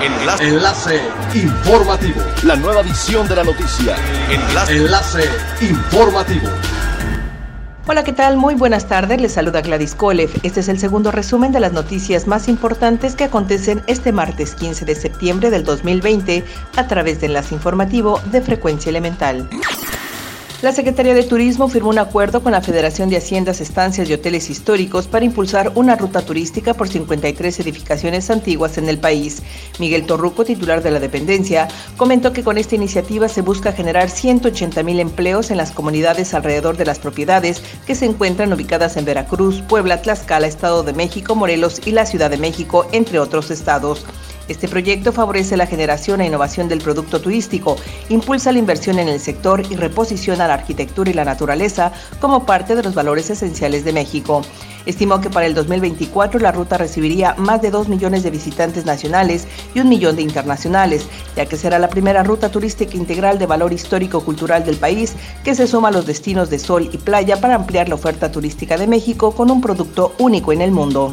Enlace. Enlace informativo. La nueva edición de la noticia. Enlace. Enlace informativo. Hola, ¿qué tal? Muy buenas tardes. Les saluda Gladys Kolev. Este es el segundo resumen de las noticias más importantes que acontecen este martes 15 de septiembre del 2020 a través de Enlace Informativo de Frecuencia Elemental. La Secretaría de Turismo firmó un acuerdo con la Federación de Haciendas, Estancias y Hoteles Históricos para impulsar una ruta turística por 53 edificaciones antiguas en el país. Miguel Torruco, titular de la dependencia, comentó que con esta iniciativa se busca generar 180 mil empleos en las comunidades alrededor de las propiedades que se encuentran ubicadas en Veracruz, Puebla, Tlaxcala, Estado de México, Morelos y la Ciudad de México, entre otros estados. Este proyecto favorece la generación e innovación del producto turístico, impulsa la inversión en el sector y reposiciona la arquitectura y la naturaleza como parte de los valores esenciales de México. Estimó que para el 2024 la ruta recibiría más de 2 millones de visitantes nacionales y un millón de internacionales, ya que será la primera ruta turística integral de valor histórico-cultural del país que se suma a los destinos de sol y playa para ampliar la oferta turística de México con un producto único en el mundo.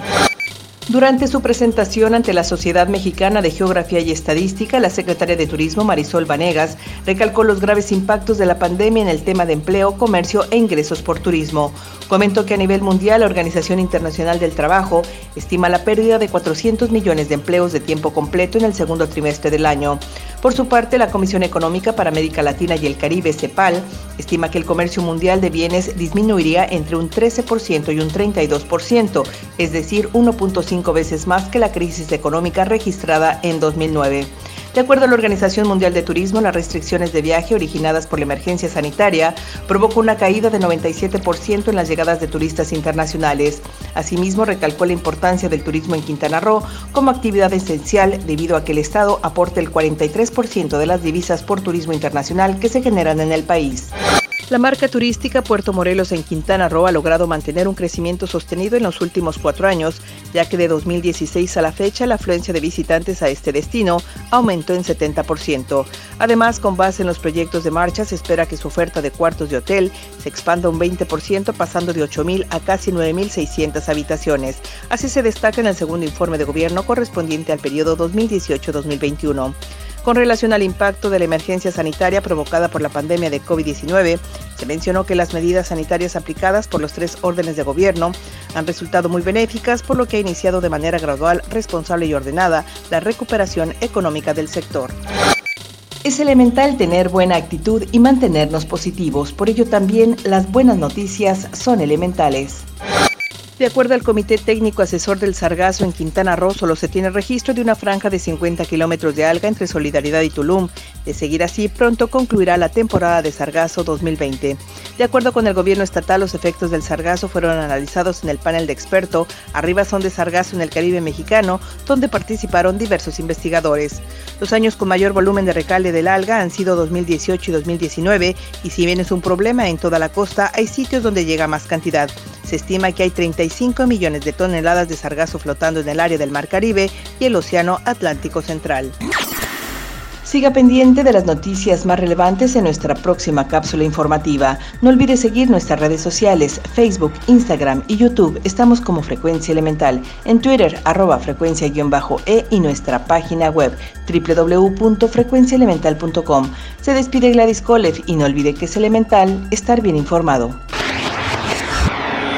Durante su presentación ante la Sociedad Mexicana de Geografía y Estadística, la secretaria de Turismo, Marisol Vanegas, recalcó los graves impactos de la pandemia en el tema de empleo, comercio e ingresos por turismo. Comentó que a nivel mundial la Organización Internacional del Trabajo estima la pérdida de 400 millones de empleos de tiempo completo en el segundo trimestre del año. Por su parte, la Comisión Económica para América Latina y el Caribe, CEPAL, estima que el comercio mundial de bienes disminuiría entre un 13% y un 32%, es decir, 1.5 veces más que la crisis económica registrada en 2009. De acuerdo a la Organización Mundial de Turismo, las restricciones de viaje originadas por la emergencia sanitaria provocó una caída de 97% en las llegadas de turistas internacionales. Asimismo, recalcó la importancia del turismo en Quintana Roo como actividad esencial debido a que el Estado aporta el 43% de las divisas por turismo internacional que se generan en el país. La marca turística Puerto Morelos en Quintana Roo ha logrado mantener un crecimiento sostenido en los últimos cuatro años, ya que de 2016 a la fecha la afluencia de visitantes a este destino aumentó en 70%. Además, con base en los proyectos de marcha, se espera que su oferta de cuartos de hotel se expanda un 20%, pasando de 8.000 a casi 9.600 habitaciones. Así se destaca en el segundo informe de gobierno correspondiente al periodo 2018-2021. Con relación al impacto de la emergencia sanitaria provocada por la pandemia de COVID-19, se mencionó que las medidas sanitarias aplicadas por los tres órdenes de gobierno han resultado muy benéficas, por lo que ha iniciado de manera gradual, responsable y ordenada la recuperación económica del sector. Es elemental tener buena actitud y mantenernos positivos, por ello también las buenas noticias son elementales. De acuerdo al Comité Técnico Asesor del Sargazo en Quintana Roo, solo se tiene registro de una franja de 50 kilómetros de alga entre Solidaridad y Tulum. De seguir así, pronto concluirá la temporada de Sargazo 2020. De acuerdo con el gobierno estatal, los efectos del sargazo fueron analizados en el panel de experto Arriba son de Sargazo en el Caribe mexicano, donde participaron diversos investigadores. Los años con mayor volumen de recale del alga han sido 2018 y 2019, y si bien es un problema en toda la costa, hay sitios donde llega más cantidad. Se estima que hay 35 millones de toneladas de sargazo flotando en el área del Mar Caribe y el Océano Atlántico Central. Siga pendiente de las noticias más relevantes en nuestra próxima cápsula informativa. No olvide seguir nuestras redes sociales, Facebook, Instagram y YouTube. Estamos como Frecuencia Elemental. En Twitter, arroba frecuencia-e y nuestra página web www.frecuenciaelemental.com. Se despide Gladys Kolev y no olvide que es elemental estar bien informado.